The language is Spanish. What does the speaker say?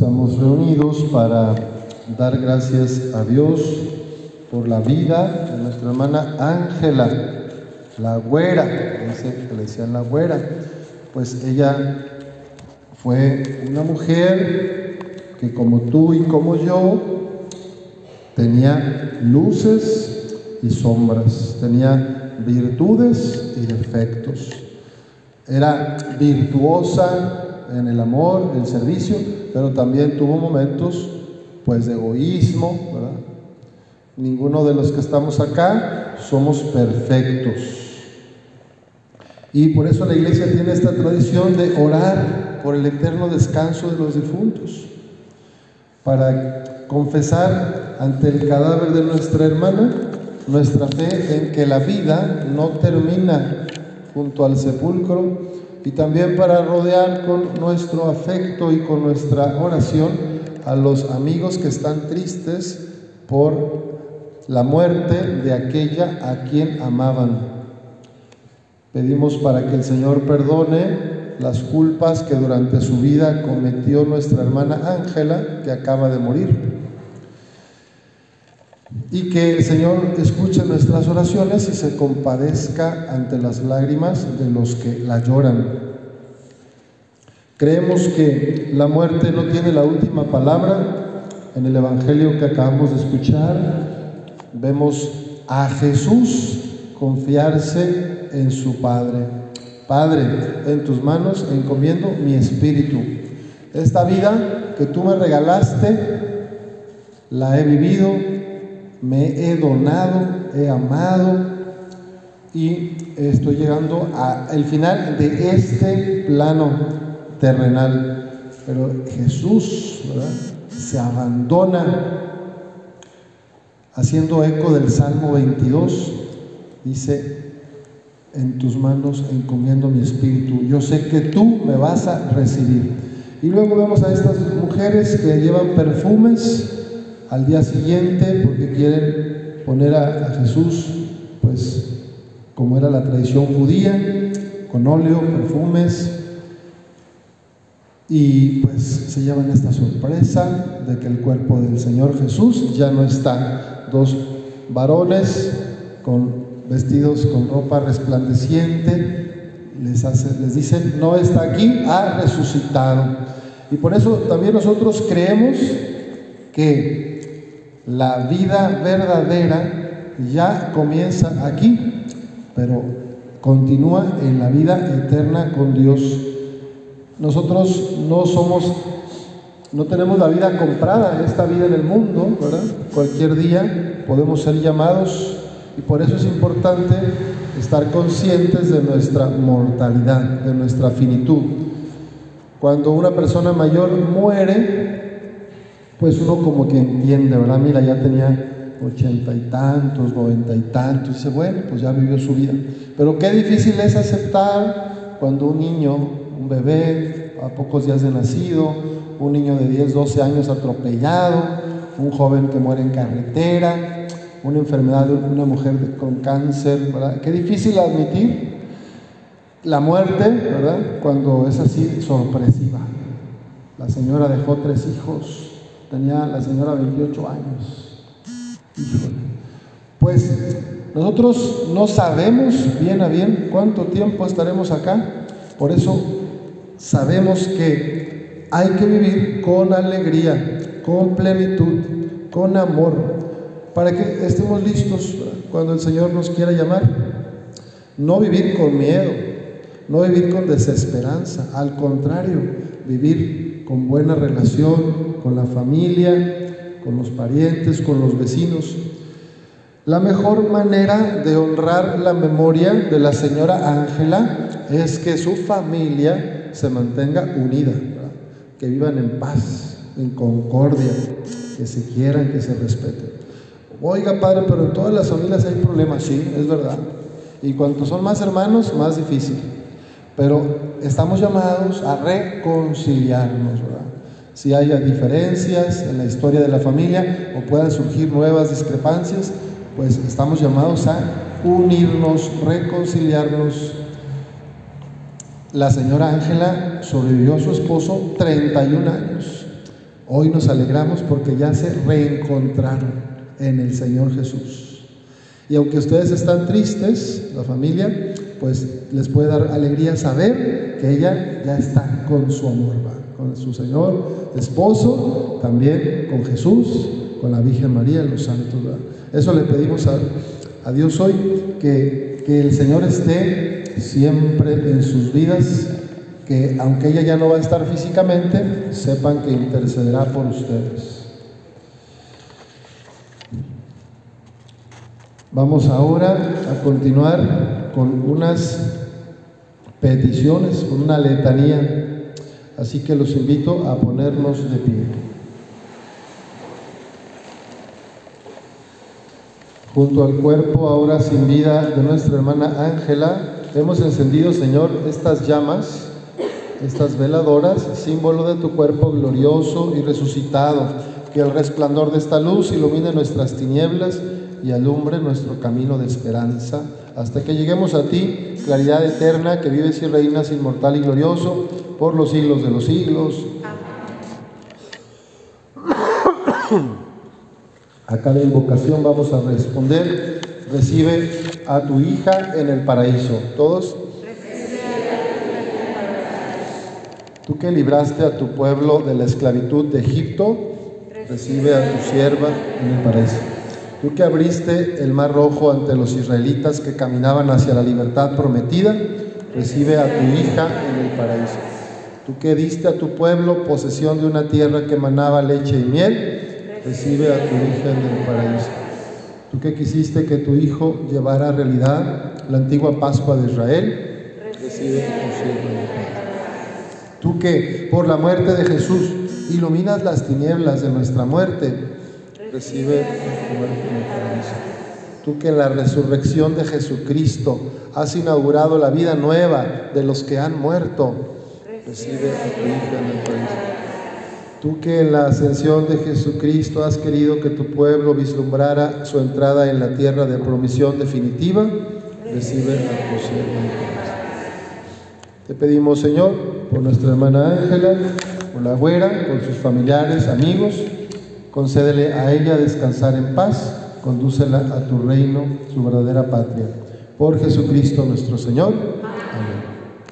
Estamos reunidos para dar gracias a Dios por la vida de nuestra hermana Ángela, la güera, que le decían la güera, pues ella fue una mujer que como tú y como yo tenía luces y sombras, tenía virtudes y defectos. Era virtuosa en el amor, el servicio, pero también tuvo momentos pues de egoísmo. Ninguno de los que estamos acá somos perfectos. Y por eso la iglesia tiene esta tradición de orar por el eterno descanso de los difuntos, para confesar ante el cadáver de nuestra hermana nuestra fe en que la vida no termina junto al sepulcro y también para rodear con nuestro afecto y con nuestra oración a los amigos que están tristes por la muerte de aquella a quien amaban. Pedimos para que el Señor perdone las culpas que durante su vida cometió nuestra hermana Ángela, que acaba de morir y que el Señor escuche nuestras oraciones y se compadezca ante las lágrimas de los que la lloran. Creemos que la muerte no tiene la última palabra. En el Evangelio que acabamos de escuchar, vemos a Jesús confiarse en su Padre. Padre, en tus manos encomiendo mi espíritu. Esta vida que tú me regalaste, la he vivido, me he donado, he amado y estoy llegando al final de este plano terrenal. Pero Jesús se abandona haciendo eco del Salmo 22, dice, en tus manos encomiendo mi espíritu, yo sé que tú me vas a recibir. Y luego vemos a estas mujeres que llevan perfumes, al día siguiente porque quieren poner a, Jesús, pues como era la tradición judía, con óleo, perfumes, y pues se llevan esta sorpresa de que el cuerpo del Señor Jesús ya no está. Dos varones con vestidos con ropa resplandeciente les, les dicen, no está aquí, ha resucitado. Y por eso también nosotros creemos que la vida verdadera ya comienza aquí, pero continúa en la vida eterna con Dios. Nosotros no somos, no tenemos la vida comprada, esta vida en el mundo, ¿verdad? Cualquier día podemos ser llamados y por eso es importante estar conscientes de nuestra mortalidad, de nuestra finitud. Cuando una persona mayor muere, pues uno como que entiende, ¿verdad? Mira, ya tenía ochenta y tantos, noventa y tantos, y dice, bueno, pues ya vivió su vida. Pero qué difícil es aceptar cuando un niño, un bebé, a pocos días de nacido, un niño de 10, 12 años atropellado, un joven que muere en carretera, una enfermedad de una mujer con cáncer, ¿verdad? Qué difícil admitir la muerte, ¿verdad? Cuando es así sorpresiva. La señora dejó tres hijos, Tenía la señora 28 años. Pues nosotros no sabemos bien a bien cuánto tiempo estaremos acá. Por eso sabemos que hay que vivir con alegría, con plenitud, con amor, para que estemos listos cuando el Señor nos quiera llamar. No vivir con miedo, no vivir con desesperanza, al contrario, vivir con buena relación con la familia, con los parientes, con los vecinos. La mejor manera de honrar la memoria de la señora Ángela es que su familia se mantenga unida, que vivan en paz, en concordia, que se quieran, que se respeten. Oiga, padre, pero en todas las familias hay problemas, sí, es verdad. Y cuanto son más hermanos, más difícil. Pero estamos llamados a reconciliarnos, ¿verdad? Si haya diferencias en la historia de la familia o puedan surgir nuevas discrepancias, pues estamos llamados a unirnos, reconciliarnos. La señora Ángela sobrevivió a su esposo 31 años. Hoy nos alegramos porque ya se reencontraron en el Señor Jesús. Y aunque ustedes están tristes, la familia, pues les puede dar alegría saber que ella ya está con su amor, con su Señor esposo, también con Jesús, con la Virgen María, los santos. Eso le pedimos a, a Dios hoy, que, que el Señor esté siempre en sus vidas, que aunque ella ya no va a estar físicamente, sepan que intercederá por ustedes. Vamos ahora a continuar con unas peticiones, con una letanía. Así que los invito a ponernos de pie. Junto al cuerpo ahora sin vida de nuestra hermana Ángela, hemos encendido, Señor, estas llamas, estas veladoras, símbolo de tu cuerpo glorioso y resucitado. Que el resplandor de esta luz ilumine nuestras tinieblas y alumbre nuestro camino de esperanza hasta que lleguemos a ti, claridad eterna, que vives y reinas inmortal y glorioso por los siglos de los siglos. A cada invocación vamos a responder, recibe a tu hija en el paraíso. ¿Todos? Tú que libraste a tu pueblo de la esclavitud de Egipto, recibe a tu sierva en el paraíso. Tú que abriste el mar rojo ante los israelitas que caminaban hacia la libertad prometida, recibe a tu hija en el paraíso. Tú que diste a tu pueblo posesión de una tierra que manaba leche y miel, recibe a tu hija en el paraíso. Tú que quisiste que tu hijo llevara a realidad la antigua Pascua de Israel, recibe a tu sierva en el paraíso. Tú que por la muerte de Jesús iluminas las tinieblas de nuestra muerte, recibe tu muerte en el paraíso. Tú que en la resurrección de Jesucristo has inaugurado la vida nueva de los que han muerto, recibe a tu hija en el paraíso. Tú que en la ascensión de Jesucristo has querido que tu pueblo vislumbrara su entrada en la tierra de promisión definitiva, recibe a tu siervo. Te pedimos, Señor, por nuestra hermana Ángela, por la güera, por sus familiares, amigos, Concédele a ella descansar en paz, condúcela a tu reino, su verdadera patria. Por Jesucristo nuestro Señor.